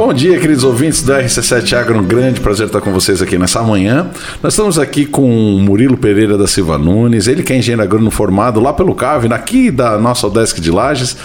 Bom dia, queridos ouvintes da RC7 Agro. Um grande prazer estar com vocês aqui nessa manhã. Nós estamos aqui com Murilo Pereira da Silva Nunes, ele que é engenheiro agrônomo formado lá pelo CAV, aqui da nossa Odesc de Lages.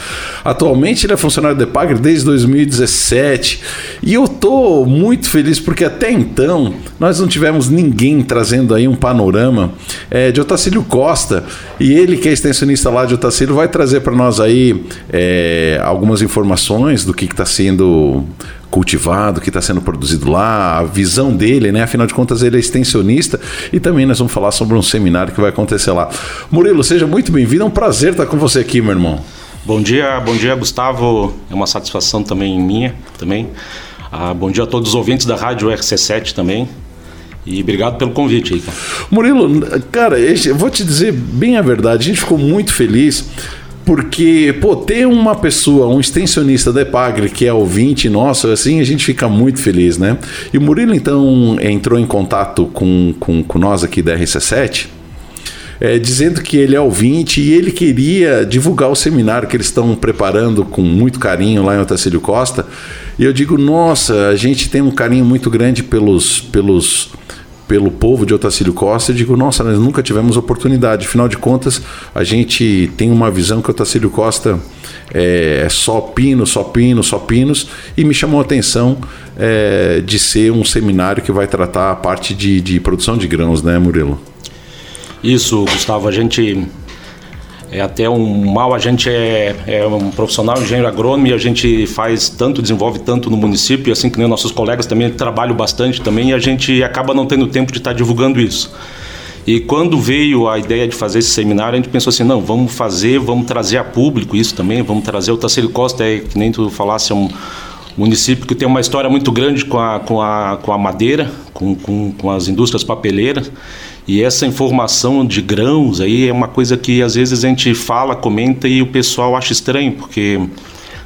Atualmente ele é funcionário da Epagre desde 2017. E eu estou muito feliz porque até então nós não tivemos ninguém trazendo aí um panorama é, de Otacílio Costa. E ele, que é extensionista lá de Otacílio, vai trazer para nós aí é, algumas informações do que está sendo cultivado, que está sendo produzido lá, a visão dele, né? Afinal de contas, ele é extensionista e também nós vamos falar sobre um seminário que vai acontecer lá. Murilo, seja muito bem-vindo, é um prazer estar com você aqui, meu irmão. Bom dia, bom dia, Gustavo. É uma satisfação também minha, também. Ah, bom dia a todos os ouvintes da Rádio RC7 também. E obrigado pelo convite aí, cara. Murilo, cara, eu vou te dizer bem a verdade, a gente ficou muito feliz porque, pô, ter uma pessoa, um extensionista da Epagre que é ouvinte nosso, assim, a gente fica muito feliz, né? E o Murilo, então, entrou em contato com, com, com nós aqui da RC7, é, dizendo que ele é ouvinte e ele queria divulgar o seminário que eles estão preparando com muito carinho lá em Otacílio Costa. E eu digo, nossa, a gente tem um carinho muito grande pelos, pelos pelo povo de Otacílio Costa, eu digo, nossa, nós nunca tivemos oportunidade. Afinal de contas, a gente tem uma visão que Otacílio Costa é, é só pinos, só pinos, só pinos, e me chamou a atenção é, de ser um seminário que vai tratar a parte de, de produção de grãos, né, Murilo? Isso, Gustavo, a gente é até um mal, a gente é, é um profissional engenheiro agrônomo e a gente faz tanto, desenvolve tanto no município, assim que nem nossos colegas também trabalham bastante também e a gente acaba não tendo tempo de estar divulgando isso. E quando veio a ideia de fazer esse seminário, a gente pensou assim, não, vamos fazer, vamos trazer a público isso também, vamos trazer o Tacílio Costa, é, que nem tu falasse, é um município que tem uma história muito grande com a, com a, com a madeira, com, com, com as indústrias papeleiras, e essa informação de grãos aí é uma coisa que às vezes a gente fala, comenta e o pessoal acha estranho, porque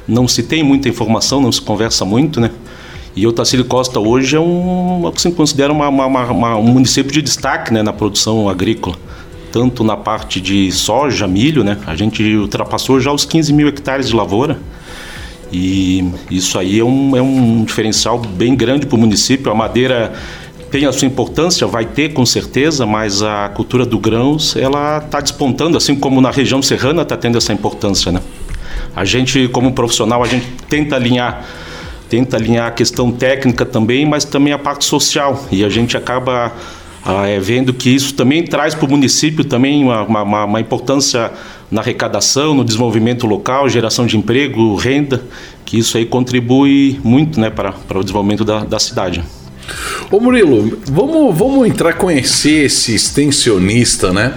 não se tem muita informação, não se conversa muito, né? E o Tacílio Costa hoje é um, se considera uma, uma, uma, um município de destaque né, na produção agrícola, tanto na parte de soja, milho, né? A gente ultrapassou já os 15 mil hectares de lavoura. E isso aí é um, é um diferencial bem grande para o município. A madeira tem a sua importância, vai ter com certeza, mas a cultura do grãos ela está despontando, assim como na região serrana está tendo essa importância, né? A gente, como profissional, a gente tenta alinhar, tenta alinhar a questão técnica também, mas também a parte social e a gente acaba ah, é, vendo que isso também traz para o município também uma, uma, uma, importância na arrecadação, no desenvolvimento local, geração de emprego, renda, que isso aí contribui muito né, para, para o desenvolvimento da, da cidade. Ô Murilo, vamos, vamos entrar conhecer esse extensionista, né?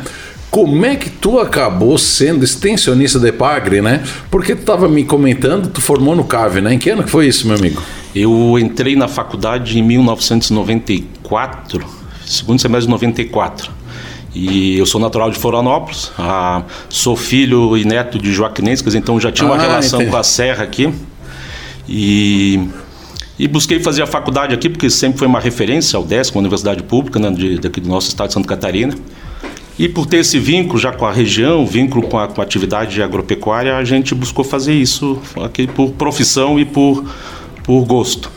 Como é que tu acabou sendo extensionista da Epagre, né? Porque tu estava me comentando, tu formou no CAV, né? Em que ano que foi isso, meu amigo? Eu entrei na faculdade em 1994, segundo semestre de 94. E eu sou natural de Florianópolis, ah, sou filho e neto de joaquinenses, então já tinha uma ah, relação entendi. com a serra aqui. E e busquei fazer a faculdade aqui, porque sempre foi uma referência ao DESC, uma universidade pública né, de, daqui do nosso estado de Santa Catarina. E por ter esse vínculo já com a região, vínculo com a, com a atividade agropecuária, a gente buscou fazer isso aqui por profissão e por, por gosto.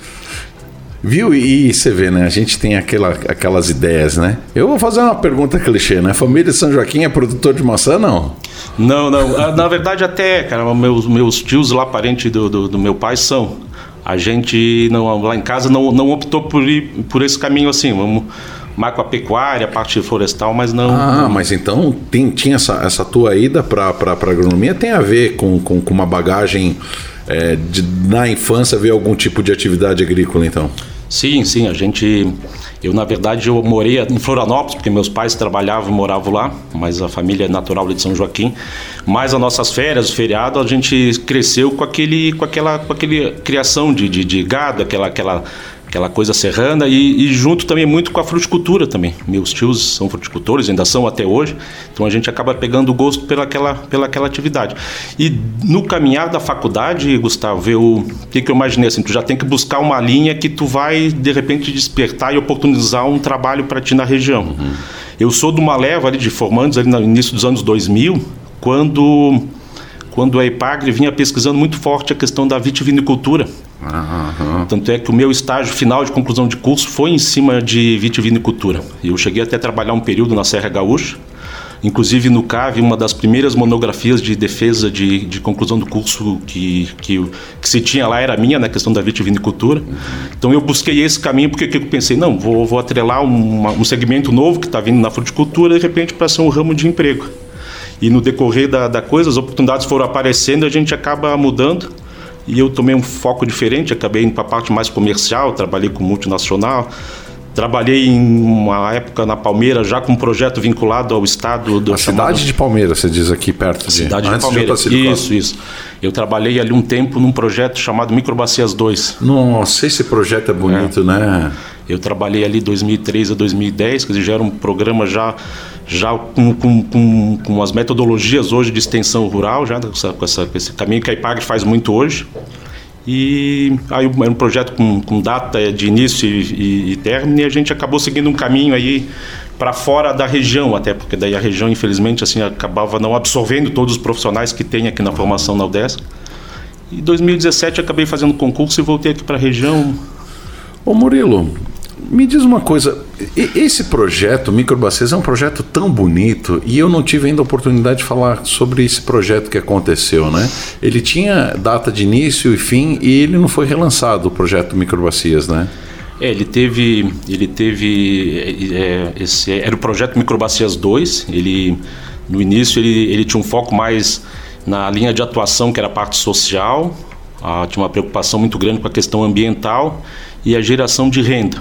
Viu? E você vê, né? A gente tem aquela, aquelas ideias, né? Eu vou fazer uma pergunta clichê, né? Família de São Joaquim é produtor de maçã, não? Não, não. Ah, na verdade, até, cara, meus, meus tios lá, parente do, do, do meu pai, são a gente não, lá em casa não, não optou por ir por esse caminho assim, vamos mais com a pecuária, a parte florestal, mas não. Ah, não. mas então tem, tinha essa, essa tua ida para a agronomia tem a ver com, com, com uma bagagem é, de, na infância ver algum tipo de atividade agrícola, então? Sim, sim, a gente eu, na verdade, eu morei em Florianópolis, porque meus pais trabalhavam e moravam lá, mas a família é natural de São Joaquim. Mas as nossas férias, o feriado, a gente cresceu com, aquele, com aquela com aquele criação de, de, de gado, aquela, aquela aquela coisa serrana e, e, junto também muito com a fruticultura também. Meus tios são fruticultores, ainda são até hoje, então a gente acaba pegando gosto pelaquela, pelaquela atividade. E no caminhar da faculdade, Gustavo, eu, o que, que eu imaginei assim, tu já tem que buscar uma linha que tu vai de repente despertar e oportunizar um trabalho para ti na região. Uhum. Eu sou de uma leva ali de formandos ali no início dos anos 2000, quando quando a EPAGRE vinha pesquisando muito forte a questão da vitivinicultura Uhum. Tanto é que o meu estágio final de conclusão de curso foi em cima de vitivinicultura. Eu cheguei até a trabalhar um período na Serra Gaúcha, Inclusive no CAV, uma das primeiras monografias de defesa de, de conclusão do curso que, que, que, se tinha lá era minha, na questão da vitivinicultura. Então eu busquei esse caminho porque eu pensei, não, vou, vou atrelar uma, um segmento novo que está vindo na fruticultura, de repente, para ser um ramo de emprego. E no decorrer da, da coisa, as oportunidades foram aparecendo, a gente acaba mudando. E eu tomei um foco diferente, acabei indo para a parte mais comercial, trabalhei com multinacional, Trabalhei em uma época na Palmeiras, já com um projeto vinculado ao estado do. A chamado... cidade de Palmeiras, você diz aqui perto de. Cidade de Palmeiras. De isso, isso. Eu trabalhei ali um tempo num projeto chamado Microbacias 2. Nossa, esse projeto é bonito, é. né? Eu trabalhei ali 2003 a 2010, quer dizer, já era um programa já, já com, com, com, com as metodologias hoje de extensão rural, já com, essa, essa, esse caminho que a IPAG faz muito hoje. E aí era um projeto com, com data de início e, e, e término e a gente acabou seguindo um caminho aí para fora da região, até porque daí a região, infelizmente, assim, acabava não absorvendo todos os profissionais que tem aqui na formação na UDESC. Em 2017 acabei fazendo concurso e voltei aqui para a região. Ô Murilo, me diz uma coisa, esse projeto Microbacias é um projeto tão bonito e eu não tive ainda a oportunidade de falar sobre esse projeto que aconteceu, né? Ele tinha data de início e fim e ele não foi relançado, o projeto Microbacias, né? É, ele teve, ele teve, é, esse, era o projeto Microbacias 2, ele, no início ele, ele tinha um foco mais na linha de atuação que era a parte social, ah, tinha uma preocupação muito grande com a questão ambiental e a geração de renda.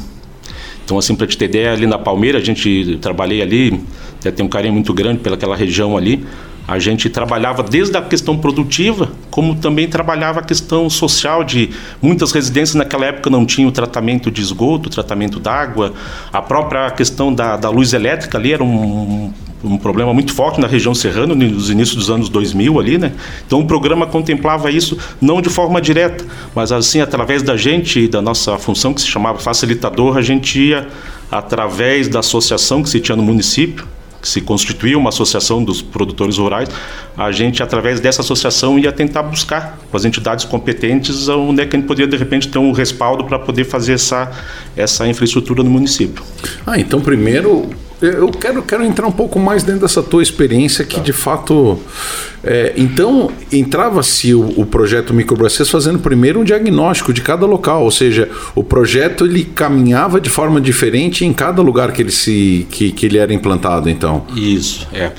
Então, assim, para te ter ideia, ali na Palmeira, a gente trabalhei ali, até tem um carinho muito grande pelaquela região ali. A gente trabalhava desde a questão produtiva, como também trabalhava a questão social de muitas residências naquela época não tinham tratamento de esgoto, tratamento d'água, a própria questão da, da luz elétrica ali era um, um problema muito forte na região serrana nos inícios dos anos 2000 ali, né? Então o programa contemplava isso não de forma direta, mas assim através da gente e da nossa função que se chamava facilitador, a gente ia através da associação que se tinha no município que se constituiu uma associação dos produtores rurais, a gente, através dessa associação, ia tentar buscar com as entidades competentes onde é que a gente poderia, de repente, ter um respaldo para poder fazer essa, essa infraestrutura no município. Ah, então primeiro eu quero, quero entrar um pouco mais dentro dessa tua experiência que tá. de fato. É, então, entrava-se o, o, projeto Microbracês fazendo primeiro um diagnóstico de cada local, ou seja, o projeto ele caminhava de forma diferente em cada lugar que ele, se, que, que ele era implantado, então. Isso, é.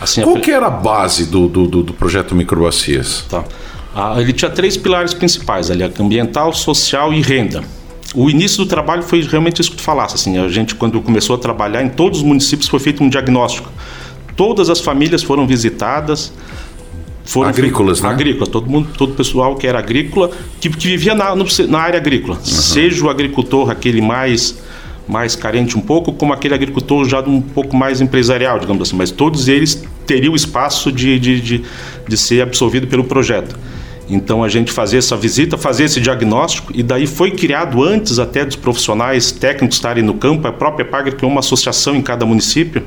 Assim, Qual a... que era a base do, do, do, projeto Microbacias? Tá. Ah, ele tinha três pilares principais ali: ambiental, social e renda. O início do trabalho foi realmente isso que tu falasse. Assim, a gente, quando começou a trabalhar, em todos os municípios foi feito um diagnóstico. Todas as famílias foram visitadas. Foram agrícolas, né? Agrícolas, todo mundo, todo o pessoal que era agrícola, que, que vivia na, no, na área agrícola. Uhum. Seja o agricultor aquele mais mais carente um pouco, como aquele agricultor já um pouco mais empresarial, digamos assim, mas todos eles teriam espaço de, de, de, de ser absorvido pelo projeto. Então a gente fazia essa visita, fazia esse diagnóstico e daí foi criado antes até dos profissionais técnicos estarem no campo, a própria PAG criou uma associação em cada município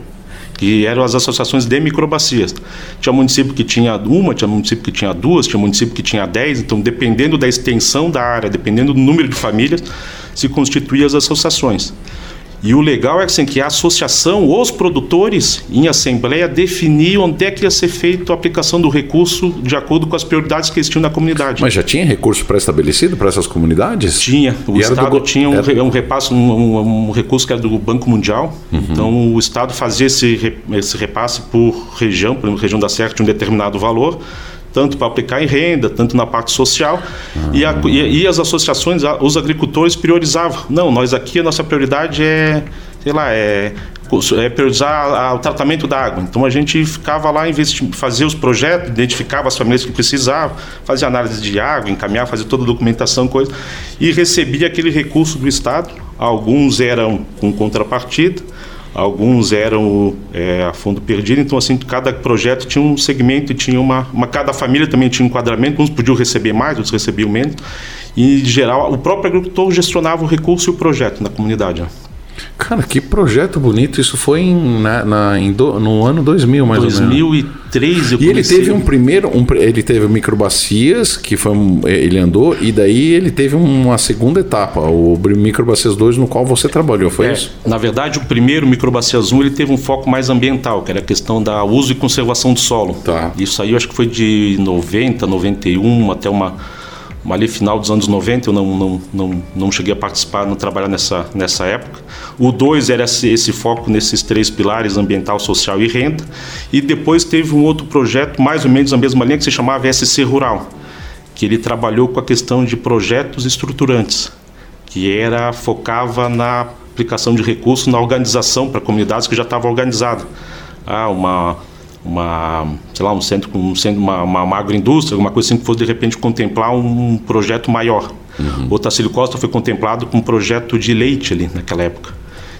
que eram as associações de microbacias. Tinha município que tinha uma, tinha município que tinha duas, tinha município que tinha dez, então dependendo da extensão da área, dependendo do número de famílias, se constituíam as associações. E o legal é assim, que a associação, os produtores, em assembleia, definiam onde é que ia ser feita a aplicação do recurso de acordo com as prioridades que existiam na comunidade. Mas já tinha recurso pré-estabelecido para essas comunidades? Tinha. O e Estado do... tinha um, era... um repasse, um, um, um, recurso que era do Banco Mundial. Uhum. Então o Estado fazia esse, esse repasse por região, por exemplo, região da Serra tinha um determinado valor tanto para aplicar em renda, tanto na parte social. E, a, e, e, as associações, os agricultores priorizavam. Não, nós aqui, a nossa prioridade é, sei lá, é, é priorizar a, o tratamento da água. Então a gente ficava lá, fazia os projetos, identificava as famílias que precisavam, fazia análise de água, encaminhava, fazia toda a documentação, coisa, e recebia aquele recurso do Estado. Alguns eram com contrapartida, alguns eram é, a fundo perdido, então assim, cada projeto tinha um segmento tinha uma, uma, cada família também tinha um enquadramento, uns podiam receber mais, outros recebiam menos, e em geral o próprio agricultor gestionava o recurso e o projeto na comunidade. Né? Cara, que projeto bonito. Isso foi em, na, na, em do, no ano 2000, mais 2003 ou menos. 2003 eu E ele teve um primeiro, um, ele teve o microbacias, que foi um, ele andou, e daí ele teve uma segunda etapa, o microbacias 2, no qual você trabalhou, foi É, isso? na verdade, o primeiro microbacias 1 ele teve um foco mais ambiental, que era a questão da uso e conservação do solo. Tá. Isso aí eu acho que foi de 90, 91 até uma, uma ali final dos anos 90, eu não, não, não, não cheguei a participar, não trabalhar nessa, nessa época. O 2 era esse, esse foco nesses três pilares, ambiental, social e renda. E depois teve um outro projeto, mais ou menos na mesma linha, que se chamava SC Rural, que ele trabalhou com a questão de projetos estruturantes que era focava na aplicação de recursos na organização para comunidades que já estavam organizadas. Ah, uma uma, sei lá, um centro com um centro, uma, uma, uma agroindústria, alguma coisa assim que fosse de repente contemplar um projeto maior. O Tacílio Costa foi contemplado com um projeto de leite ali naquela época.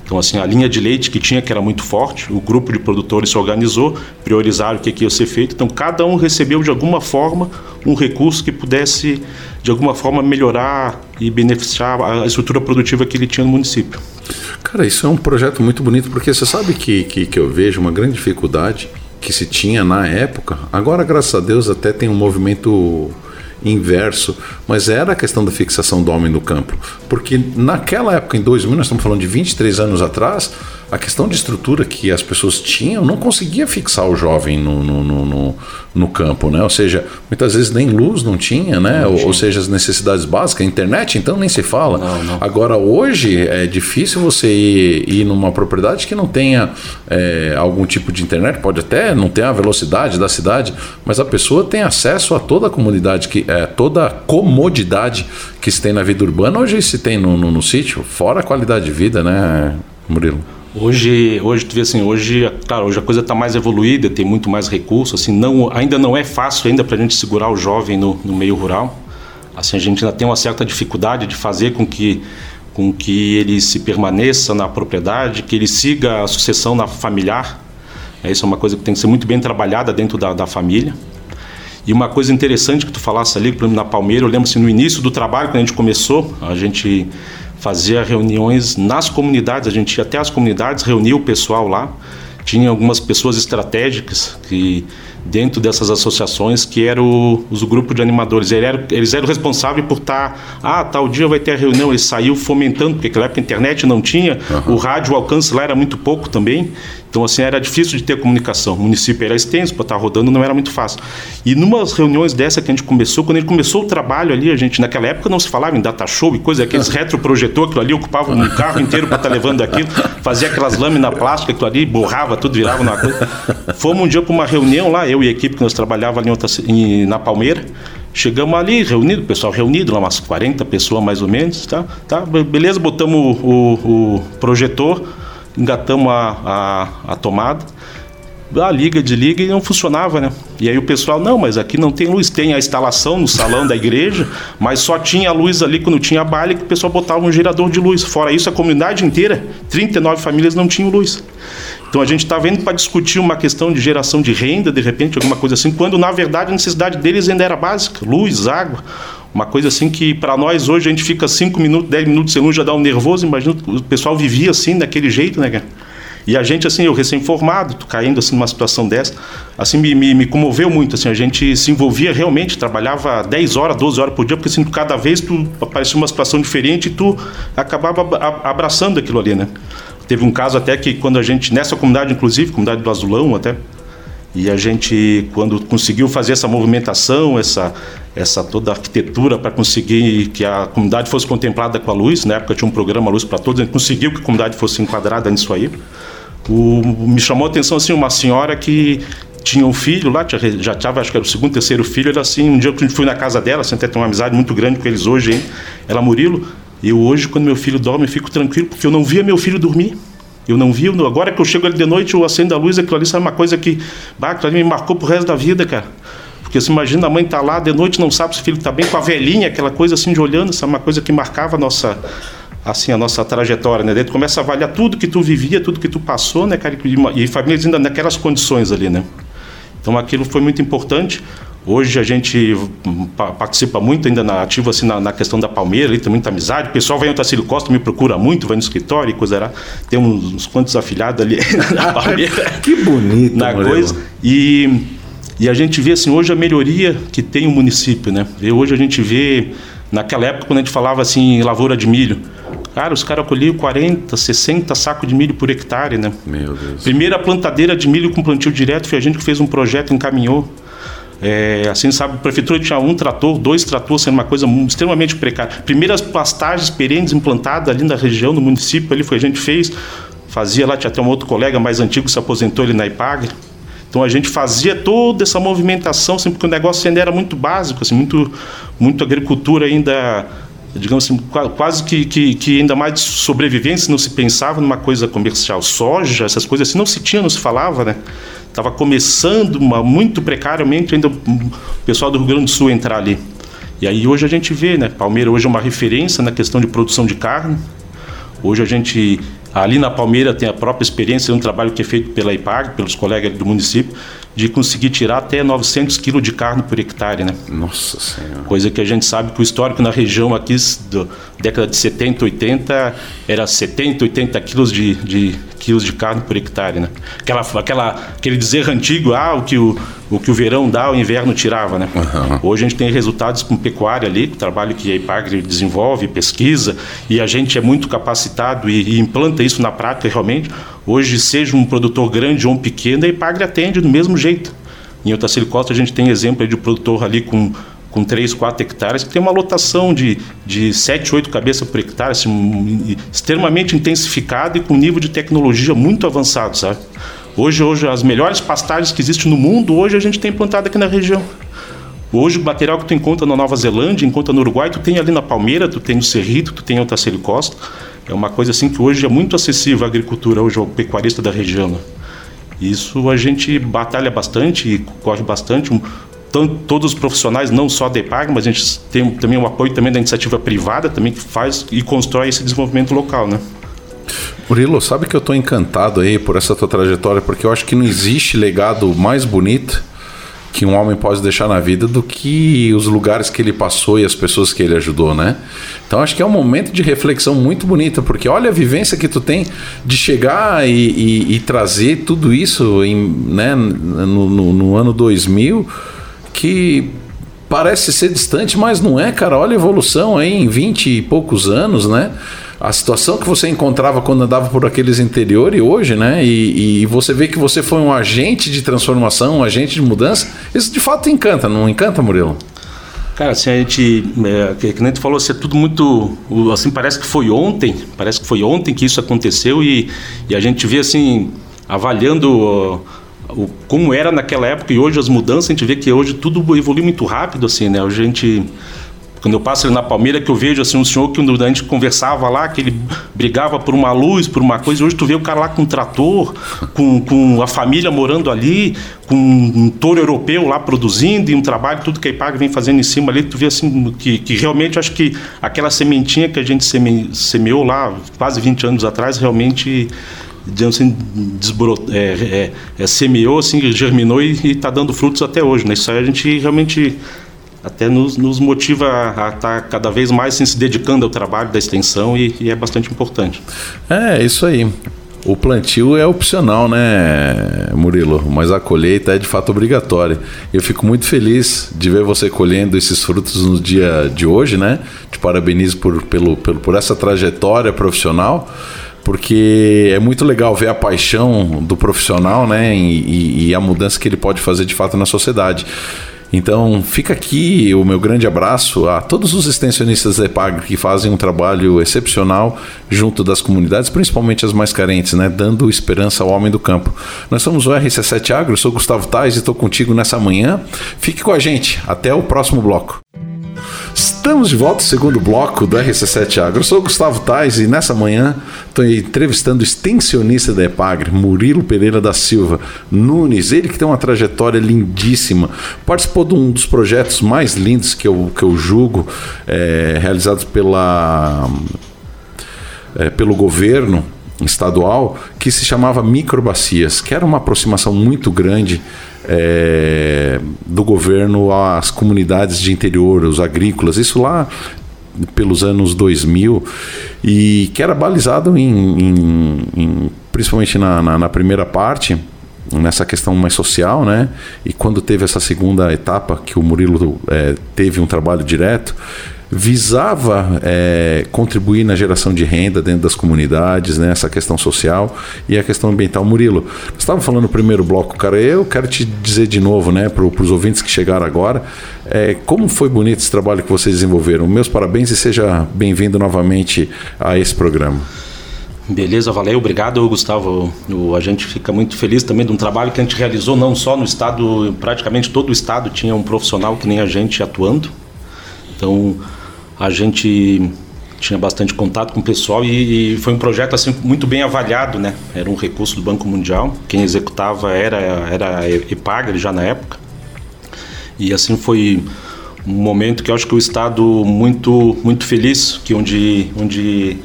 Então, assim, a linha de leite que tinha, que era muito forte, o grupo de produtores se organizou, priorizaram o que, que ia ser feito. Então, cada um recebeu, de alguma forma, um recurso que pudesse, de alguma forma, melhorar e beneficiar a estrutura produtiva que ele tinha no município. Cara, isso é um projeto muito bonito, porque você sabe que, que, que eu vejo uma grande dificuldade que se tinha na época. Agora, graças a Deus, até tem um movimento inverso, mas era a questão da fixação do homem no campo. Porque naquela época, em 2000, nós estamos falando de 23 anos atrás, a questão de estrutura que as pessoas tinham não conseguia fixar o jovem no, no, no, no, campo, né? Ou seja, muitas vezes nem luz não tinha, né? Não ou, tinha. ou seja, as necessidades básicas, internet, então nem se fala. Não, não. Agora, hoje, é difícil você ir, ir numa propriedade que não tenha é, algum tipo de internet, pode até não ter a velocidade da cidade, mas a pessoa tem acesso a toda a comunidade, que, é, toda a comodidade que se tem na vida urbana, hoje se tem no, no, no sítio, fora a qualidade de vida, né, Murilo? Hoje, hoje tu vê assim, hoje, claro, hoje a coisa está mais evoluída, tem muito mais recursos, assim, não, ainda não é fácil ainda para a gente segurar o jovem no, no meio rural. Assim, a gente ainda tem uma certa dificuldade de fazer com que com que ele se permaneça na propriedade, que ele siga a sucessão na familiar. É, isso é uma coisa que tem que ser muito bem trabalhada dentro da, da família. E uma coisa interessante que tu falasse ali, na Palmeira, eu lembro assim, no início do trabalho, quando a gente começou, a gente fazia reuniões nas comunidades, a gente ia até as comunidades, reunia o pessoal lá, tinha algumas pessoas estratégicas que dentro dessas associações que eram os grupos de animadores. Eles eram, eles eram responsáveis por estar, ah, tal dia vai ter a reunião, eles saiu fomentando, porque naquela época a internet não tinha, o rádio o alcance lá era muito pouco também, então assim era difícil de ter comunicação. O município era extenso, para estar rodando não era muito fácil. E numas reuniões dessa que a gente começou, quando gente começou o trabalho ali, a gente naquela época não se falava em data show e coisa, aqueles retroprojetor, aquilo ali ocupava um carro inteiro para estar levando aquilo, fazia aquelas lâminas plásticas, aquilo ali borrava tudo, virava uma coisa. Fomos um dia para uma reunião lá, eu e a equipe que nós trabalhava ali em outra, em, na Palmeira. Chegamos ali, reunido, pessoal reunido, lá umas 40 pessoas mais ou menos, tá? tá beleza, botamos o, o, o projetor, engatamos a, a, a tomada, a liga, e não funcionava, né? E aí o pessoal, não, mas aqui não tem luz, tem a instalação no salão da igreja, mas só tinha luz ali quando tinha baile que o pessoal botava um gerador de luz. Fora isso, a comunidade inteira, 39 famílias não tinham luz. Então a gente está vendo para discutir uma questão de geração de renda, de repente, alguma coisa assim, quando na verdade a necessidade deles ainda era básica: luz, água. Uma coisa assim que para nós hoje a gente fica 5 minutos, 10 minutos sem luz, já dá um nervoso. Imagina o pessoal vivia assim, daquele jeito, né, cara? E a gente, assim, eu recém-formado, caindo assim numa situação dessa, assim, me, me, me, comoveu muito, assim, a gente se envolvia realmente, trabalhava 10 horas, 12 horas por dia, porque assim, cada vez tu aparecia uma situação diferente e tu acabava abraçando aquilo ali, né? Teve um caso até que quando a gente, nessa comunidade inclusive, comunidade do Azulão até, e a gente, quando conseguiu fazer essa movimentação, essa, essa toda a arquitetura para conseguir que a comunidade fosse contemplada com a luz, na época tinha um programa Luz para Todos, a gente conseguiu que a comunidade fosse enquadrada nisso aí. O, me chamou a atenção assim, uma senhora que tinha um filho lá, já estava, acho que era o segundo, terceiro filho, era assim, um dia que gente foi na casa dela, assim, até tem uma amizade muito grande com eles hoje, hein? Ela, Murilo, eu hoje, quando meu filho dorme, eu fico tranquilo, porque eu não via meu filho dormir. Eu não vi, agora que eu chego ali de noite, eu acendo a luz, aquilo ali sabe uma coisa que, bah, ali me marcou pro resto da vida, cara. Porque você imagina a mãe tá lá de noite, não sabe se o filho tá bem, com a velhinha, aquela coisa assim de olhando, sabe uma coisa que marcava a nossa, assim, a nossa trajetória, né? Daí tu começa a avaliar tudo que tu vivia, tudo que tu passou, né, cara? E, e famílias ainda naquelas condições ali, né? Então aquilo foi muito importante. Hoje a gente participa muito ainda na ativa assim, na, na, questão da Palmeira, ali tem muita amizade. O pessoal vai em Otacílio Costa, me procura muito, vai no escritório e coisa lá. Tem uns, uns quantos afiliados ali na Palmeira. que bonito, Na coisa. E, e a gente vê assim, hoje a melhoria que tem o município, né? Hoje a gente vê, naquela época, quando a gente falava assim, lavoura de milho, Cara, os caras colhiam 40, 60 sacos de milho por hectare, né? Meu Deus. Primeira plantadeira de milho com plantio direto foi a gente que fez um projeto, encaminhou. É, assim, sabe, a prefeitura tinha um trator, dois tratores, sendo uma coisa extremamente precária. Primeiras pastagens perenes implantadas ali na região, no município, ali foi a gente fez. Fazia lá, tinha até um outro colega mais antigo que se aposentou ali na IPAG. Então a gente fazia toda essa movimentação, sempre porque o negócio ainda era muito básico, assim, muito, muito agricultura ainda digamos assim, quase que, que, que, ainda mais de sobrevivência, não se pensava numa coisa comercial. Soja, essas coisas assim, não se tinha, não se falava, né? Estava começando uma, muito precariamente ainda o pessoal do Rio Grande do Sul entrar ali. E aí hoje a gente vê, né? Palmeira hoje é uma referência na questão de produção de carne. Hoje a gente Ali na Palmeira tem a própria experiência, um trabalho que é feito pela IPAG, pelos colegas do município, de conseguir tirar até 900 quilos de carne por hectare, né? Nossa Senhora. Coisa que a gente sabe que o histórico na região aqui, da década de 70, 80, era 70, 80 quilos de, de quilos de carne por hectare, né? Aquela, aquela, aquele dizer antigo, ah, o que o, o que o verão dá, o inverno tirava, né? Uhum. Hoje a gente tem resultados com pecuária ali, trabalho que a IPAGRE desenvolve, pesquisa, e a gente é muito capacitado e, e implanta isso na prática realmente. Hoje, seja um produtor grande ou um pequeno, a IPAGRE atende do mesmo jeito. Em Otacílio Costa a gente tem exemplo de produtor ali com com 3, 4 hectares, que tem uma lotação de, de 7, 8 cabeças por hectare, assim, extremamente intensificada e com nível de tecnologia muito avançado, sabe? Hoje, hoje, as melhores pastagens que existem no mundo, hoje a gente tem plantado aqui na região. Hoje, o material que tu encontra na Nova Zelândia, encontra no Uruguai, tu tem ali na Palmeira, tu tem no Cerrito, tu tem em Otacílio Costa. É uma coisa assim que hoje é muito acessível à agricultura, hoje ao pecuarista da região. Né? Isso a gente batalha bastante e corre bastante tanto, todos os profissionais, não só da EPAG, mas a gente tem também o apoio também da iniciativa privada, também que faz e constrói esse desenvolvimento local, né? Murilo, sabe que eu estou encantado aí por essa tua trajetória, porque eu acho que não existe legado mais bonito que um homem pode deixar na vida do que os lugares que ele passou e as pessoas que ele ajudou, né? Então acho que é um momento de reflexão muito bonita, porque olha a vivência que tu tem de chegar e, e, e trazer tudo isso em, né, no, no, no ano 2000 que parece ser distante, mas não é, cara. Olha a evolução aí em 20 e poucos anos, né? A situação que você encontrava quando andava por aqueles interiores hoje, né? E, e, você vê que você foi um agente de transformação, um agente de mudança. Isso de fato encanta, não encanta, Murilo? Cara, assim, a gente, é, que, nem tu falou, assim, é tudo muito, assim, parece que foi ontem, parece que foi ontem que isso aconteceu e, e a gente vê, assim, avaliando o, como era naquela época e hoje as mudanças, a gente vê que hoje tudo evolui muito rápido, assim, né? A gente quando eu passo ali na Palmeira, que eu vejo assim um senhor que a gente conversava lá, que ele brigava por uma luz, por uma coisa, hoje tu vê o cara lá com um trator, com, com a família morando ali, com um touro europeu lá produzindo e um trabalho, tudo que a IPAG vem fazendo em cima ali, tu vê assim, que, que realmente acho que aquela sementinha que a gente seme, semeou lá quase 20 anos atrás, realmente digamos assim, desbro, é, é, é, semeou, assim, germinou e está dando frutos até hoje. Né? Isso aí a gente realmente até nos, nos motiva a estar tá cada vez mais se dedicando ao trabalho da extensão e, e, é bastante importante. É, isso aí. O plantio é opcional, né, Murilo? Mas a colheita é de fato obrigatória. Eu fico muito feliz de ver você colhendo esses frutos no dia de hoje, né? Te parabenizo por, pelo, pelo, por essa trajetória profissional porque é muito legal ver a paixão do profissional, né, e, e, a mudança que ele pode fazer de fato na sociedade. Então, fica aqui o meu grande abraço a todos os extensionistas da EPAG que fazem um trabalho excepcional junto das comunidades, principalmente as mais carentes, né? dando esperança ao homem do campo. Nós somos o RC7 Agro, sou Gustavo Tais e estou contigo nessa manhã. Fique com a gente, até o próximo bloco. Estamos de volta, segundo bloco do RC7 Agro. Eu sou o Gustavo Tais e nessa manhã estou entrevistando o extensionista da EPAGRE, Murilo Pereira da Silva Nunes. Ele que tem uma trajetória lindíssima. Participou de um dos projetos mais lindos que eu, que eu julgo, é, realizados pela, é, pelo governo estadual, que se chamava Microbacias, que era uma aproximação muito grande é, do governo às comunidades de interior, os agrícolas. Isso lá pelos anos 2000 e que era balizado em, em, em principalmente na, na, na primeira parte nessa questão mais social, né? E quando teve essa segunda etapa que o Murilo é, teve um trabalho direto, visava é, contribuir na geração de renda dentro das comunidades, né, essa questão social e a questão ambiental. Murilo, você estava falando no primeiro bloco, cara, eu quero te dizer de novo, né, para os ouvintes que chegaram agora, é, como foi bonito esse trabalho que vocês desenvolveram. Meus parabéns e seja bem-vindo novamente a esse programa. Beleza, valeu, obrigado, Gustavo. O, a gente fica muito feliz também de um trabalho que a gente realizou não só no estado, praticamente todo o estado tinha um profissional que nem a gente atuando. Então, a gente tinha bastante contato com o pessoal e, e, foi um projeto assim muito bem avaliado, né? Era um recurso do Banco Mundial. Quem executava era era a Epagre já na época. E assim foi um momento que eu acho que o estado muito muito feliz, que onde onde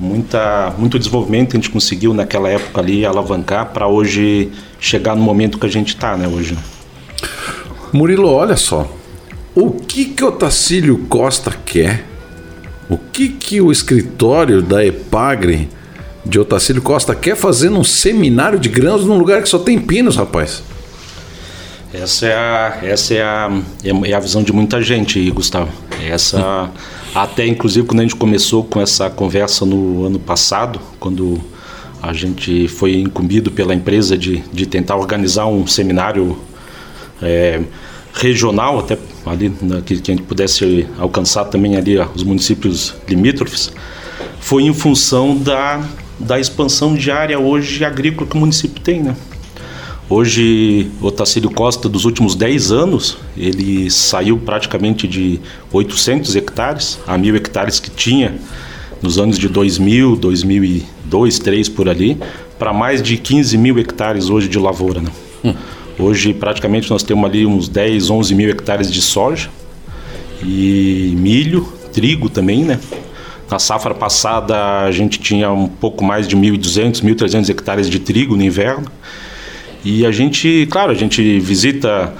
muita muito desenvolvimento a gente conseguiu naquela época ali alavancar para hoje chegar no momento que a gente está, né, hoje. Murilo, olha só, o que que o Tacílio Costa quer? O que que o escritório da Epagre de Otacílio Costa quer fazer num seminário de grãos num lugar que só tem pinos, rapaz? Essa é a, essa é a, é a visão de muita gente, Gustavo. Essa, até inclusive quando a gente começou com essa conversa no ano passado, quando a gente foi incumbido pela empresa de, de tentar organizar um seminário é, regional, até ali que, que a gente pudesse alcançar também ali os municípios limítrofes, foi em função da, da expansão de área hoje agrícola que o município tem, né? Hoje, o Tacílio Costa, dos últimos 10 anos, ele saiu praticamente de 800 hectares a mil hectares que tinha nos anos de 2000, 2002, 2003 por ali, para mais de 15 mil hectares hoje de lavoura. Né? Hum. Hoje, praticamente, nós temos ali uns 10, 11 mil hectares de soja e milho, trigo também, né? Na safra passada, a gente tinha um pouco mais de 1.200, 1.300 hectares de trigo no inverno. E a gente, claro, a gente visita,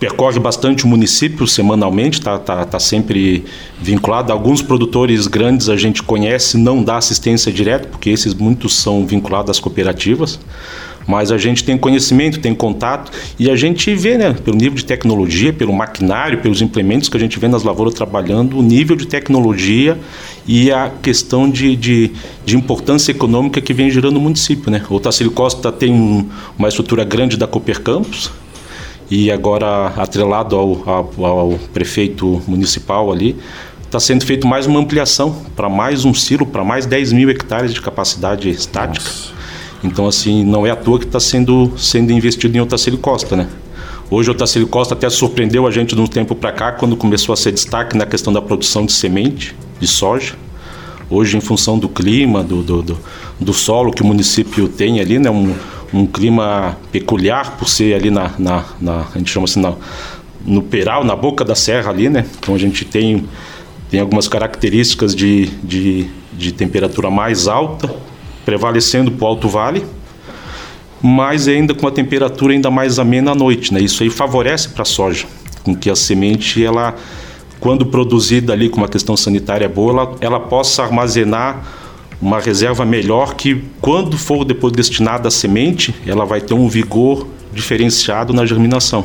percorre bastante o município semanalmente, está tá, tá sempre vinculado. Alguns produtores grandes a gente conhece, não dá assistência direta, porque esses muitos são vinculados às cooperativas mas a gente tem conhecimento, tem contato e a gente vê, né, pelo nível de tecnologia, pelo maquinário, pelos implementos que a gente vê nas lavouras trabalhando, o nível de tecnologia e a questão de, de, de importância econômica que vem gerando no município. Né? O Tacílio Costa tem um, uma estrutura grande da Cooper Campus, e agora atrelado ao, ao, ao prefeito municipal ali, está sendo feito mais uma ampliação para mais um silo, para mais 10 mil hectares de capacidade estática. Nossa. Então, assim, não é à toa que está sendo, sendo investido em Otacílio Costa, né? Hoje Otacílio Costa até surpreendeu a gente de um tempo para cá, quando começou a ser destaque na questão da produção de semente de soja. Hoje, em função do clima, do, do, do, do solo que o município tem ali, né? Um, um clima peculiar por ser ali na, na, na a gente chama assim, na, no peral, na boca da serra ali, né? Então a gente tem, tem algumas características de, de, de temperatura mais alta, prevalecendo para o Alto Vale, mas ainda com a temperatura ainda mais amena à noite. Né? Isso aí favorece para a soja, com que a semente, ela, quando produzida ali com uma questão sanitária boa, ela, ela possa armazenar uma reserva melhor que quando for depois destinada à semente, ela vai ter um vigor diferenciado na germinação.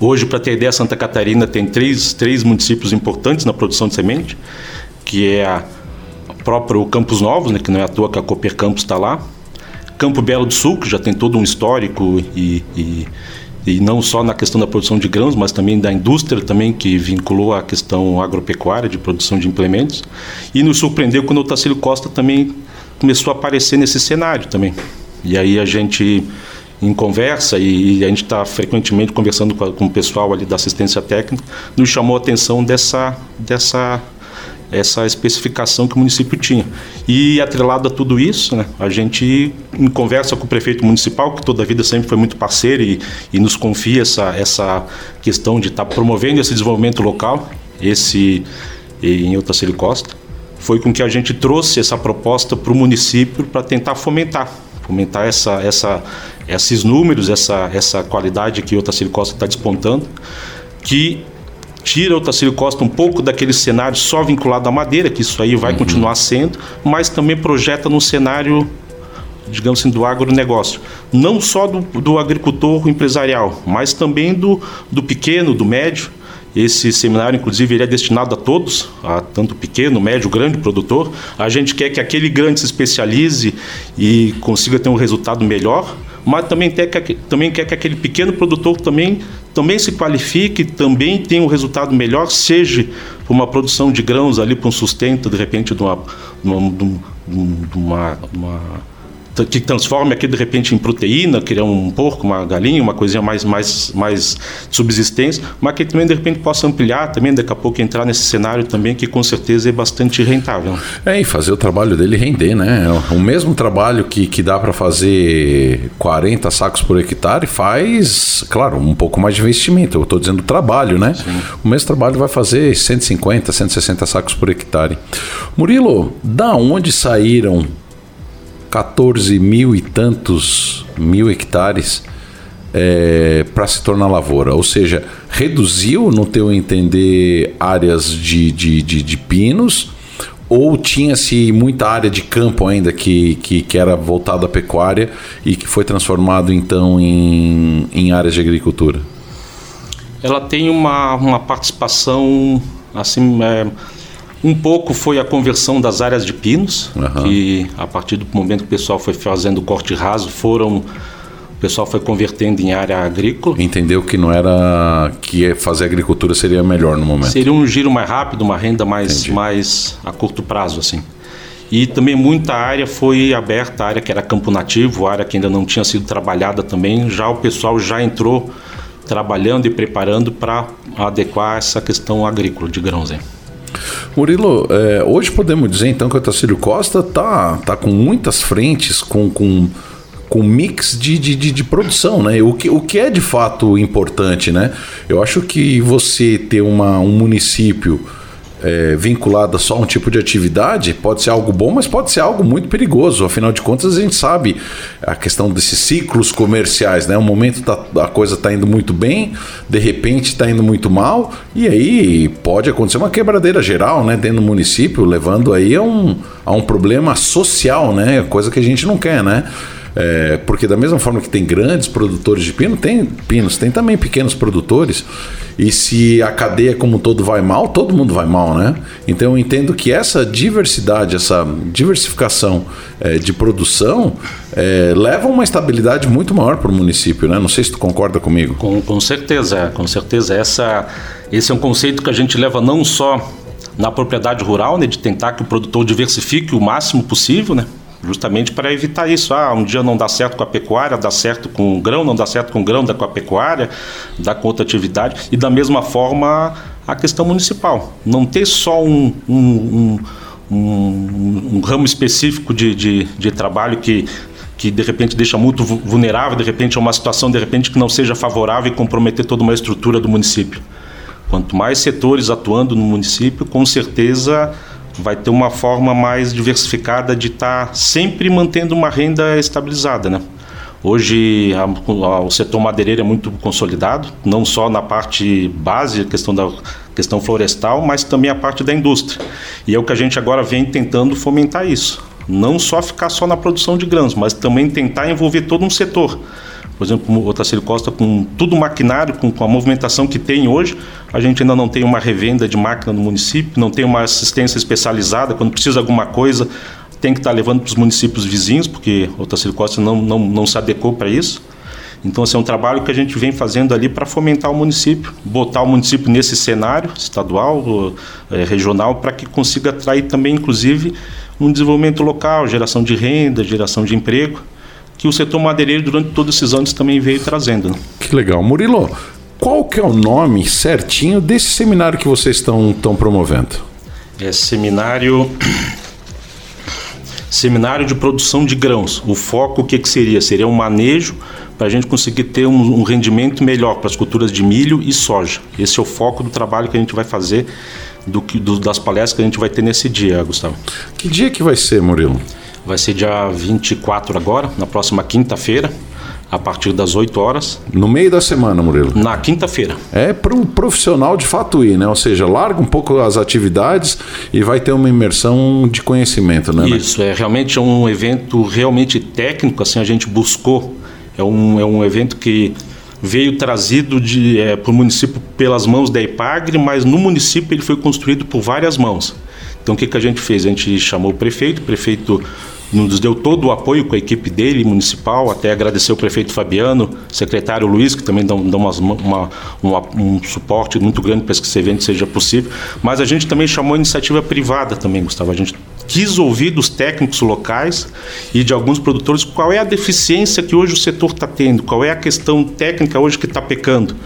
Hoje, para ter ideia, Santa Catarina tem três, três municípios importantes na produção de semente, que é a próprio Campos Novos, né, que não é à toa que a Cooper Campos está lá. Campo Belo do Sul, que já tem todo um histórico e, e, e, não só na questão da produção de grãos, mas também da indústria também que vinculou a questão agropecuária de produção de implementos. E nos surpreendeu quando o Tacílio Costa também começou a aparecer nesse cenário também. E aí a gente em conversa e, a gente está frequentemente conversando com, com, o pessoal ali da assistência técnica, nos chamou a atenção dessa, dessa essa especificação que o município tinha. E atrelado a tudo isso, né, a gente, em conversa com o prefeito municipal, que toda a vida sempre foi muito parceiro e, e nos confia essa, essa questão de estar tá promovendo esse desenvolvimento local, esse em Otacílio Costa, foi com que a gente trouxe essa proposta para o município para tentar fomentar fomentar essa, essa, esses números, essa, essa qualidade que o Otacílio Costa está despontando, que tira o Otacílio Costa um pouco daquele cenário só vinculado à madeira, que isso aí vai uhum. continuar sendo, mas também projeta no cenário digamos assim, do agronegócio. Não só do, do agricultor empresarial, mas também do, do pequeno, do médio, esse seminário, inclusive, ele é destinado a todos, a tanto pequeno, médio, grande produtor. A gente quer que aquele grande se especialize e consiga ter um resultado melhor, mas também, quer que, também quer que aquele pequeno produtor também, também se qualifique, também tenha um resultado melhor, seja para uma produção de grãos ali, para um sustento, de repente, de uma, de uma, de uma, de uma que transforme aqui de repente em proteína, criar um porco, uma galinha, uma coisinha mais, mais, mais subsistência, mas que também de repente possa ampliar também, daqui a pouco entrar nesse cenário também, que com certeza é bastante rentável. É, e fazer o trabalho dele render, né? O mesmo trabalho que, que dá para fazer 40 sacos por hectare faz, claro, um pouco mais de investimento. Eu estou dizendo trabalho, né? Sim. O mesmo trabalho vai fazer 150, 160 sacos por hectare. Murilo, da onde saíram 14 mil e tantos mil hectares é, para se tornar lavoura. Ou seja, reduziu, no teu entender, áreas de, de, de, de pinos ou tinha-se muita área de campo ainda que, que, que, era voltada à pecuária e que foi transformado então em, em áreas de agricultura? Ela tem uma, uma participação assim é, um pouco foi a conversão das áreas de pinos, uhum. que a partir do momento que o pessoal foi fazendo corte raso, foram o pessoal foi convertendo em área agrícola. Entendeu que não era que fazer agricultura seria melhor no momento. Seria um giro mais rápido, uma renda mais mais a curto prazo assim. E também muita área foi aberta, área que era campo nativo, área que ainda não tinha sido trabalhada também, já o pessoal já entrou trabalhando e preparando para adequar essa questão agrícola de grãos. Hein? Murilo, é, hoje podemos dizer então que o Tacílio Costa tá, tá com muitas frentes, com, com, com mix de, de, de, de, produção, né? O que, o que é de fato importante, né? Eu acho que você ter uma, um município é, vinculada só a um tipo de atividade pode ser algo bom, mas pode ser algo muito perigoso. Afinal de contas, a gente sabe a questão desses ciclos comerciais, né? Um momento tá, a coisa está indo muito bem, de repente está indo muito mal, e aí pode acontecer uma quebradeira geral, né? Dentro do município, levando aí a um, a um problema social, né? Coisa que a gente não quer, né? É, porque da mesma forma que tem grandes produtores de pino, tem pinos, tem também pequenos produtores. E se a cadeia como um todo vai mal, todo mundo vai mal, né? Então eu entendo que essa diversidade, essa diversificação é, de produção é, leva a uma estabilidade muito maior para o município, né? Não sei se tu concorda comigo. Com, com certeza, com certeza. Essa, esse é um conceito que a gente leva não só na propriedade rural, né, de tentar que o produtor diversifique o máximo possível, né? Justamente para evitar isso. Ah, um dia não dá certo com a pecuária, dá certo com o grão, não dá certo com o grão, dá com a pecuária, dá com outra atividade. E da mesma forma a questão municipal. Não ter só um, um, um, um ramo específico de, de, de trabalho que que de repente deixa muito vulnerável, de repente é uma situação de repente que não seja favorável e comprometer toda uma estrutura do município. Quanto mais setores atuando no município, com certeza vai ter uma forma mais diversificada de estar tá sempre mantendo uma renda estabilizada, né? Hoje a, a, o setor madeireiro é muito consolidado, não só na parte base, questão da questão florestal, mas também a parte da indústria. E é o que a gente agora vem tentando fomentar isso. Não só ficar só na produção de grãos, mas também tentar envolver todo um setor. Por exemplo, o Otacílio Costa, com tudo maquinário, com, com, a movimentação que tem hoje, a gente ainda não tem uma revenda de máquina no município, não tem uma assistência especializada. Quando precisa de alguma coisa, tem que estar levando para os municípios vizinhos, porque o Otacílio Costa não, não, não se adequou para isso. Então, esse é um trabalho que a gente vem fazendo ali para fomentar o município, botar o município nesse cenário estadual, eh, regional, para que consiga atrair também, inclusive, um desenvolvimento local, geração de renda, geração de emprego que o setor madeireiro durante todos esses anos também veio trazendo. Né? Que legal. Murilo, qual que é o nome certinho desse seminário que vocês estão, promovendo? É seminário seminário de produção de grãos. O foco o que, que seria? Seria um manejo para a gente conseguir ter um, um rendimento melhor para as culturas de milho e soja. Esse é o foco do trabalho que a gente vai fazer, do, do, das palestras que a gente vai ter nesse dia, Gustavo. Que dia que vai ser, Murilo? Vai ser dia 24 agora, na próxima quinta-feira a partir das 8 horas. No meio da semana, Murilo? Na quinta-feira. É para um profissional de fato ir, né? Ou seja, larga um pouco as atividades e vai ter uma imersão de conhecimento, né? Isso, é realmente é um evento realmente técnico, assim, a gente buscou. É um, é um evento que veio trazido é, para o município pelas mãos da IPAGRE, mas no município ele foi construído por várias mãos. Então o que, que a gente fez? A gente chamou o prefeito, o prefeito nos deu todo o apoio com a equipe dele, municipal, até agradecer o prefeito Fabiano, secretário Luiz, que também dão, dão uma, uma, uma, um suporte muito grande para que esse evento seja possível. Mas a gente também chamou a iniciativa privada também, Gustavo. A gente quis ouvir dos técnicos locais e de alguns produtores qual é a deficiência que hoje o setor está tendo, qual é a questão técnica hoje que está pecando.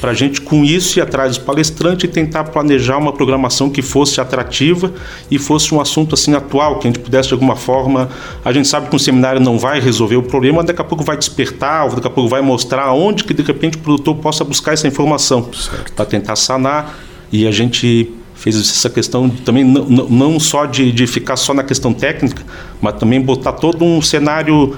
Para a gente, com isso, ir atrás dos palestrantes e tentar planejar uma programação que fosse atrativa e fosse um assunto assim atual, que a gente pudesse de alguma forma. A gente sabe que um seminário não vai resolver o problema, daqui a pouco vai despertar, ou daqui a pouco vai mostrar onde que de repente o produtor possa buscar essa informação para tentar sanar e a gente fez essa questão também não, não só de, de ficar só na questão técnica, mas também botar todo um cenário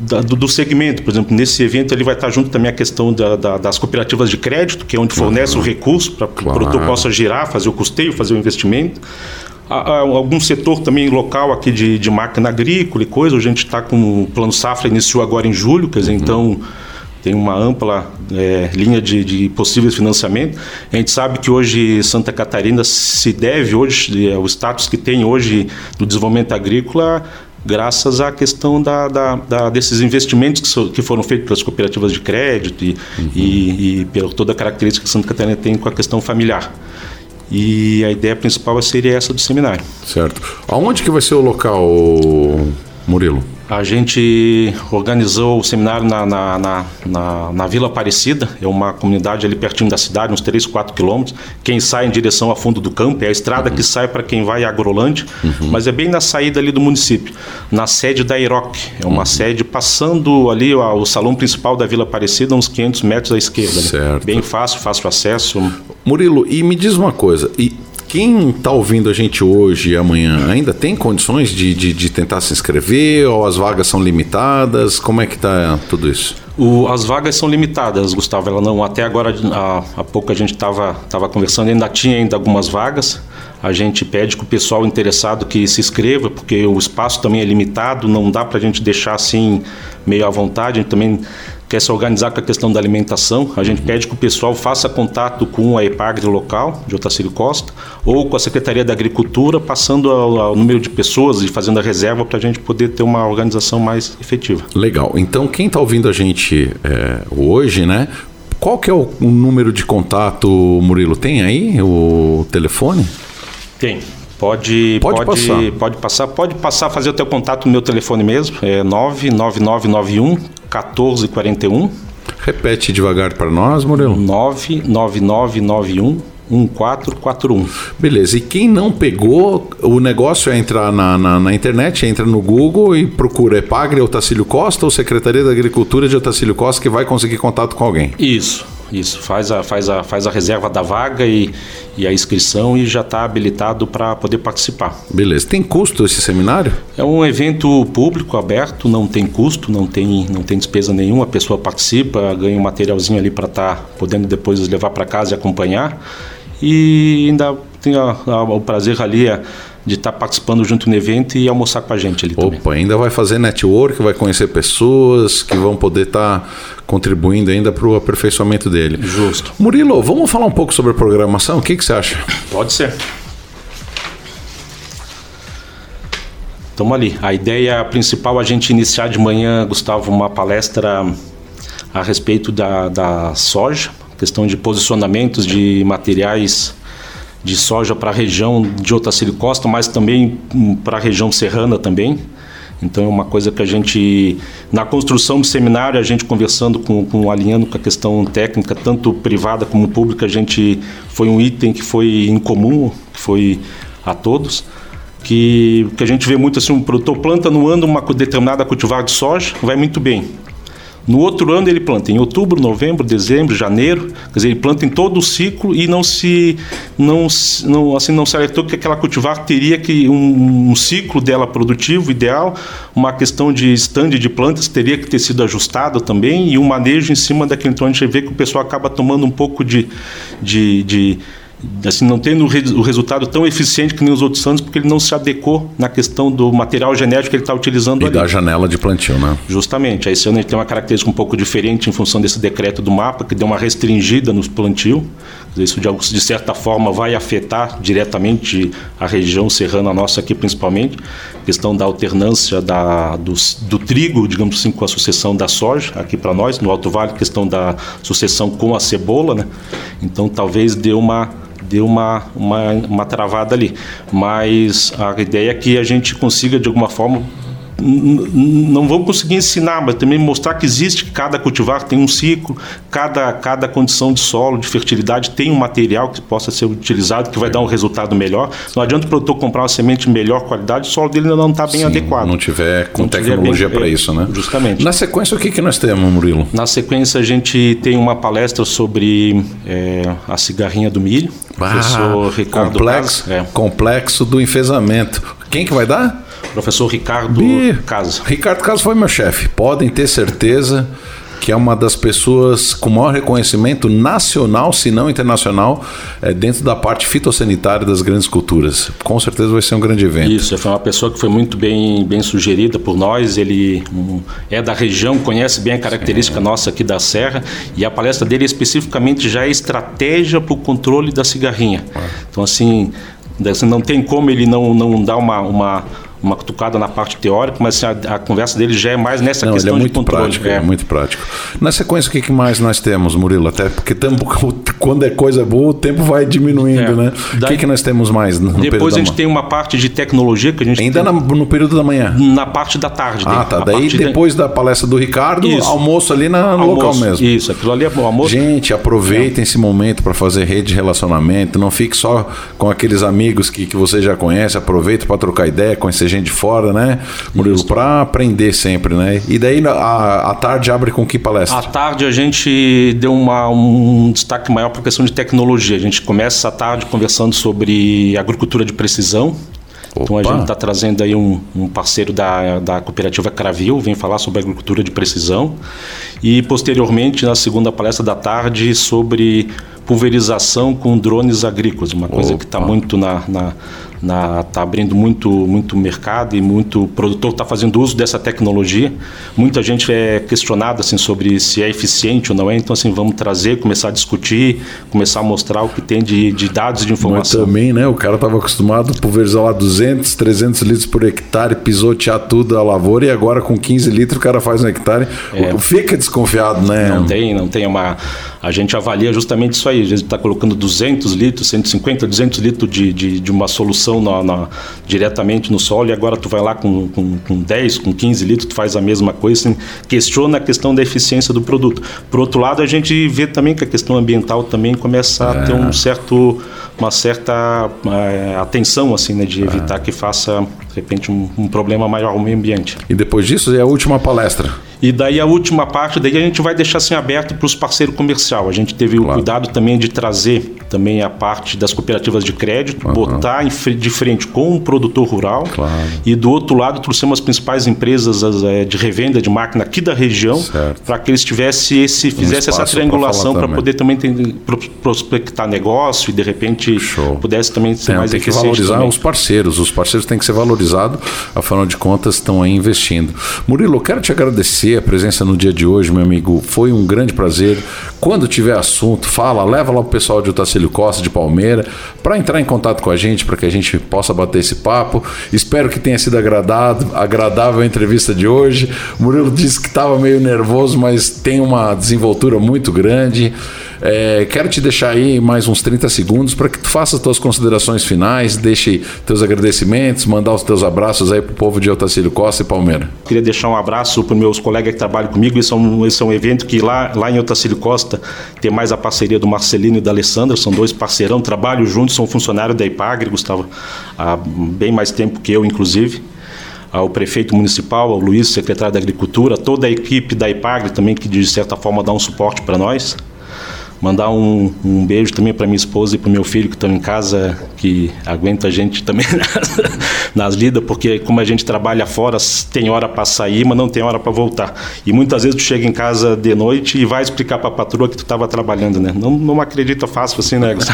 da, do, do, segmento. Por exemplo, nesse evento ele vai estar junto também a questão da, da, das cooperativas de crédito, que é onde fornece uhum. o recurso para que claro. o produtor possa girar, fazer o custeio, fazer o investimento. Há, há algum setor também local aqui de, de máquina agrícola e coisa. A gente está com o plano safra iniciou agora em julho, quer dizer, uhum. então tem uma ampla é, linha de, de possíveis financiamento. A gente sabe que hoje Santa Catarina se deve hoje é, o status que tem hoje do desenvolvimento agrícola graças à questão da, da, da desses investimentos que, so, que, foram feitos pelas cooperativas de crédito e, uhum. e, e pela toda a característica que Santa Catarina tem com a questão familiar. E a ideia principal seria essa do seminário. Certo. Aonde que vai ser o local, Murilo? A gente organizou o seminário na, na, na, na, na Vila Aparecida, é uma comunidade ali pertinho da cidade, uns 3, 4 quilômetros. Quem sai em direção a fundo do campo é a estrada uhum. que sai para quem vai a Agrolândia, uhum. mas é bem na saída ali do município, na sede da IROC. É uma uhum. sede passando ali o, o salão principal da Vila Aparecida, uns 500 metros à esquerda. Certo. Bem fácil, fácil acesso. Murilo, e me diz uma coisa, e quem está ouvindo a gente hoje e amanhã ainda tem condições de, de, de, tentar se inscrever ou as vagas são limitadas? Como é que está tudo isso? O, as vagas são limitadas, Gustavo. Ela não, até agora, há, pouco a gente estava tava conversando, ainda tinha ainda algumas vagas. A gente pede que o pessoal interessado que se inscreva, porque o espaço também é limitado, não dá para a gente deixar assim meio à vontade. A gente também quer se organizar com a questão da alimentação, a gente pede que o pessoal faça contato com a EPAGRE local, de Otacílio Costa, ou com a Secretaria da Agricultura, passando ao, ao número de pessoas e fazendo a reserva para a gente poder ter uma organização mais efetiva. Legal. Então, quem está ouvindo a gente é, hoje, né? Qual que é o, o número de contato, Murilo? Tem aí o telefone? Tem. Pode, pode, pode, passar. pode passar. Pode passar, fazer o teu contato no meu telefone mesmo. É 99991 1441. Repete devagar para nós, Murilo. 99991 1441. Beleza, e quem não pegou, o negócio é entrar na, na, na internet, entra no Google e procura Epagre Otacílio Costa ou Secretaria da Agricultura de Otacílio Costa que vai conseguir contato com alguém. Isso, isso. Faz a, faz a, faz a reserva da vaga e, e a inscrição e já está habilitado para poder participar. Beleza. Tem custo esse seminário? É um evento público, aberto, não tem custo, não tem, não tem despesa nenhuma. A pessoa participa, ganha um materialzinho ali para estar tá podendo depois levar para casa e acompanhar. E ainda tem a, a, o prazer ali. De estar tá participando junto no evento e almoçar com a gente ali Opa, também. ainda vai fazer network, vai conhecer pessoas que vão poder estar tá contribuindo ainda para o aperfeiçoamento dele. Justo. Murilo, vamos falar um pouco sobre a programação? O que, que você acha? Pode ser. Estamos ali. A ideia principal é a gente iniciar de manhã, Gustavo, uma palestra a respeito da, da soja, questão de posicionamentos de materiais de soja para a região de Otacílio Costa, mas também para a região serrana também. Então é uma coisa que a gente, na construção do seminário, a gente conversando com, com alinhando com a questão técnica, tanto privada como pública, a gente foi um item que foi incomum, que foi a todos. Que, que a gente vê muito assim, um produtor planta no ano uma determinada cultivar de soja, vai muito bem. No outro ano ele planta em outubro, novembro, dezembro, janeiro, quer dizer, ele planta em todo o ciclo e não se não, não assim não se alertou que aquela cultivar teria que um, um ciclo dela produtivo ideal, uma questão de stand de plantas teria que ter sido ajustado também e um manejo em cima daquele então a gente vê que o pessoal acaba tomando um pouco de, de, de assim, não tendo o resultado tão eficiente que nem os outros anos, porque ele não se adequou na questão do material genético que ele está utilizando e ali. da janela de plantio, né? Justamente. Esse ano ele tem uma característica um pouco diferente em função desse decreto do mapa, que deu uma restringida nos plantio. Isso, de, de certa forma, vai afetar diretamente a região serrana nossa aqui, principalmente. A questão da alternância da, do, do trigo, digamos assim, com a sucessão da soja aqui para nós, no Alto Vale, questão da sucessão com a cebola, né? Então, talvez dê uma deu uma, uma, uma travada ali. Mas a ideia é que a gente consiga, de alguma forma, não vamos conseguir ensinar, mas também mostrar que existe que cada cultivar tem um ciclo, cada, cada condição de solo, de fertilidade tem um material que possa ser utilizado, que vai dar um resultado melhor. Não adianta o produtor comprar uma semente de melhor qualidade, o solo dele ainda não está bem Sim, adequado. Não tiver com não tecnologia para isso, né? Justamente. Na sequência, o que, que nós temos, Murilo? Na sequência, a gente tem uma palestra sobre é, a cigarrinha do milho. Ah, professor Ricardo complexo, é. complexo do enfesamento. Quem que vai dar? Professor Ricardo Bi, Casa. Ricardo Casa foi meu chefe. Podem ter certeza que é uma das pessoas com maior reconhecimento nacional, se não internacional, é, dentro da parte fitossanitária das grandes culturas. Com certeza vai ser um grande evento. Isso, foi uma pessoa que foi muito bem, bem sugerida por nós. Ele um, é da região, conhece bem a característica Sim. nossa aqui da Serra e a palestra dele especificamente já é estratégia para o controle da cigarrinha. Ah. Então, assim, assim, não tem como ele não, não dar uma, uma uma cutucada na parte teórica, mas assim, a, a, conversa dele já é mais nessa Não, questão ele é muito controle. Prático, é. é muito prático. Na sequência, o que, que mais nós temos, Murilo? Até porque tempo, quando é coisa boa, o tempo vai diminuindo, é. né? Daí, o que, que nós temos mais no Depois a gente tem uma parte de tecnologia que a gente Ainda tem... na, no período da manhã? Na parte da tarde. Ah, tá. Daí depois de... da palestra do Ricardo, isso. almoço ali na, no almoço, local mesmo. Isso, aquilo ali é bom. Almoço. Gente, aproveitem é. esse momento para fazer rede de relacionamento. Não fique só com aqueles amigos que, que você já conhece. Aproveita para trocar ideia, conhecer gente de fora, né? Murilo? Para aprender sempre, né? E daí a, a tarde abre com que palestra? À tarde a gente deu uma, um destaque maior para a questão de tecnologia. A gente começa a tarde conversando sobre agricultura de precisão. Opa. Então a gente está trazendo aí um, um, parceiro da, da cooperativa Cravil, vem falar sobre agricultura de precisão. E posteriormente, na segunda palestra da tarde, sobre pulverização com drones agrícolas, uma coisa Opa. que está muito na, na está abrindo muito, muito mercado e muito produtor está fazendo uso dessa tecnologia. Muita gente é questionada assim, sobre se é eficiente ou não é, então assim, vamos trazer, começar a discutir, começar a mostrar o que tem de, de dados de informação. Mas também, né, o cara estava acostumado a pulverizar lá 200, 300 litros por hectare, pisotear tudo a lavoura e agora com 15 litros o cara faz um hectare. É, Fica desconfiado, né? Não tem, não tem uma... A gente avalia justamente isso aí, a gente está colocando 200 litros, 150, 200 litros de, de, de uma solução na, na, diretamente no solo e agora tu vai lá com, com, com 10, com 15 litros, tu faz a mesma coisa, assim, questiona a questão da eficiência do produto. Por outro lado, a gente vê também que a questão ambiental também começa a ter um é. certo, uma certa é, atenção assim, né, de é. evitar que faça, de repente, um, um problema maior ao meio ambiente. E depois disso é a última palestra. E daí a última parte, daí a gente vai deixar assim aberto para os parceiros comerciais. A gente teve claro. o cuidado também de trazer também a parte das cooperativas de crédito, uhum. botar de frente com o produtor rural. Claro. E do outro lado trouxemos as principais empresas é, de revenda de máquina aqui da região para que eles tivessem esse, fizessem um essa triangulação para poder também ter, prospectar negócio e de repente Show. pudesse também ser é, mais tem que valorizar também. os parceiros. Os parceiros têm que ser valorizados, afinal de contas estão aí investindo. Murilo, eu quero te agradecer a presença no dia de hoje, meu amigo. Foi um grande prazer. Quando tiver assunto, fala, leva lá o pessoal de Otacílio Costa, de Palmeira, para entrar em contato com a gente, para que a gente possa bater esse papo. Espero que tenha sido agradado, agradável a entrevista de hoje. Murilo disse que estava meio nervoso, mas tem uma desenvoltura muito grande. É, quero te deixar aí mais uns 30 segundos para que tu faça as tuas considerações finais, deixe teus agradecimentos, mandar os teus abraços aí pro povo de Otacílio Costa e Palmeira. Queria deixar um abraço para meus colegas que trabalham comigo. Esse é um, esse é um evento que lá, lá em Otacílio Costa tem mais a parceria do Marcelino e da Alessandra, são dois parceirão, trabalham juntos, são funcionários da IPAGRE, Gustavo, há bem mais tempo que eu, inclusive. ao prefeito municipal, ao Luiz, secretário da Agricultura, toda a equipe da IPAGRE também, que de certa forma dá um suporte para nós. Mandar um, um beijo também para minha esposa e para o meu filho que estão em casa, que aguenta a gente também nas, nas lidas, porque como a gente trabalha fora, tem hora para sair, mas não tem hora para voltar. E muitas vezes tu chega em casa de noite e vai explicar para a patroa que tu estava trabalhando, né? Não, não acredita fácil assim, né,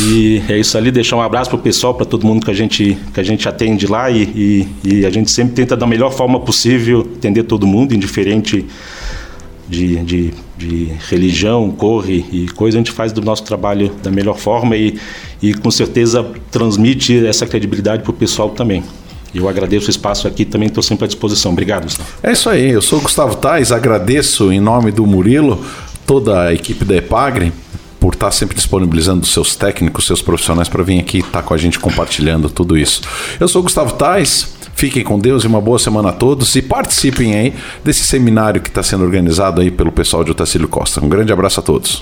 E é isso ali, deixar um abraço pro pessoal, para todo mundo que a gente, que a gente atende lá e, e, e a gente sempre tenta da melhor forma possível atender todo mundo, indiferente de, de, de, religião, corre e coisa, a gente faz do nosso trabalho da melhor forma e, e com certeza transmite essa credibilidade para o pessoal também. Eu agradeço o espaço aqui também estou sempre à disposição. Obrigado, Gustavo. É isso aí, eu sou Gustavo Tais, agradeço em nome do Murilo, toda a equipe da EPAGRE, por estar sempre disponibilizando seus técnicos, seus profissionais para vir aqui estar com a gente compartilhando tudo isso. Eu sou Gustavo Tais, Fiquem com Deus e uma boa semana a todos e participem aí desse seminário que está sendo organizado aí pelo pessoal de Otacílio Costa. Um grande abraço a todos.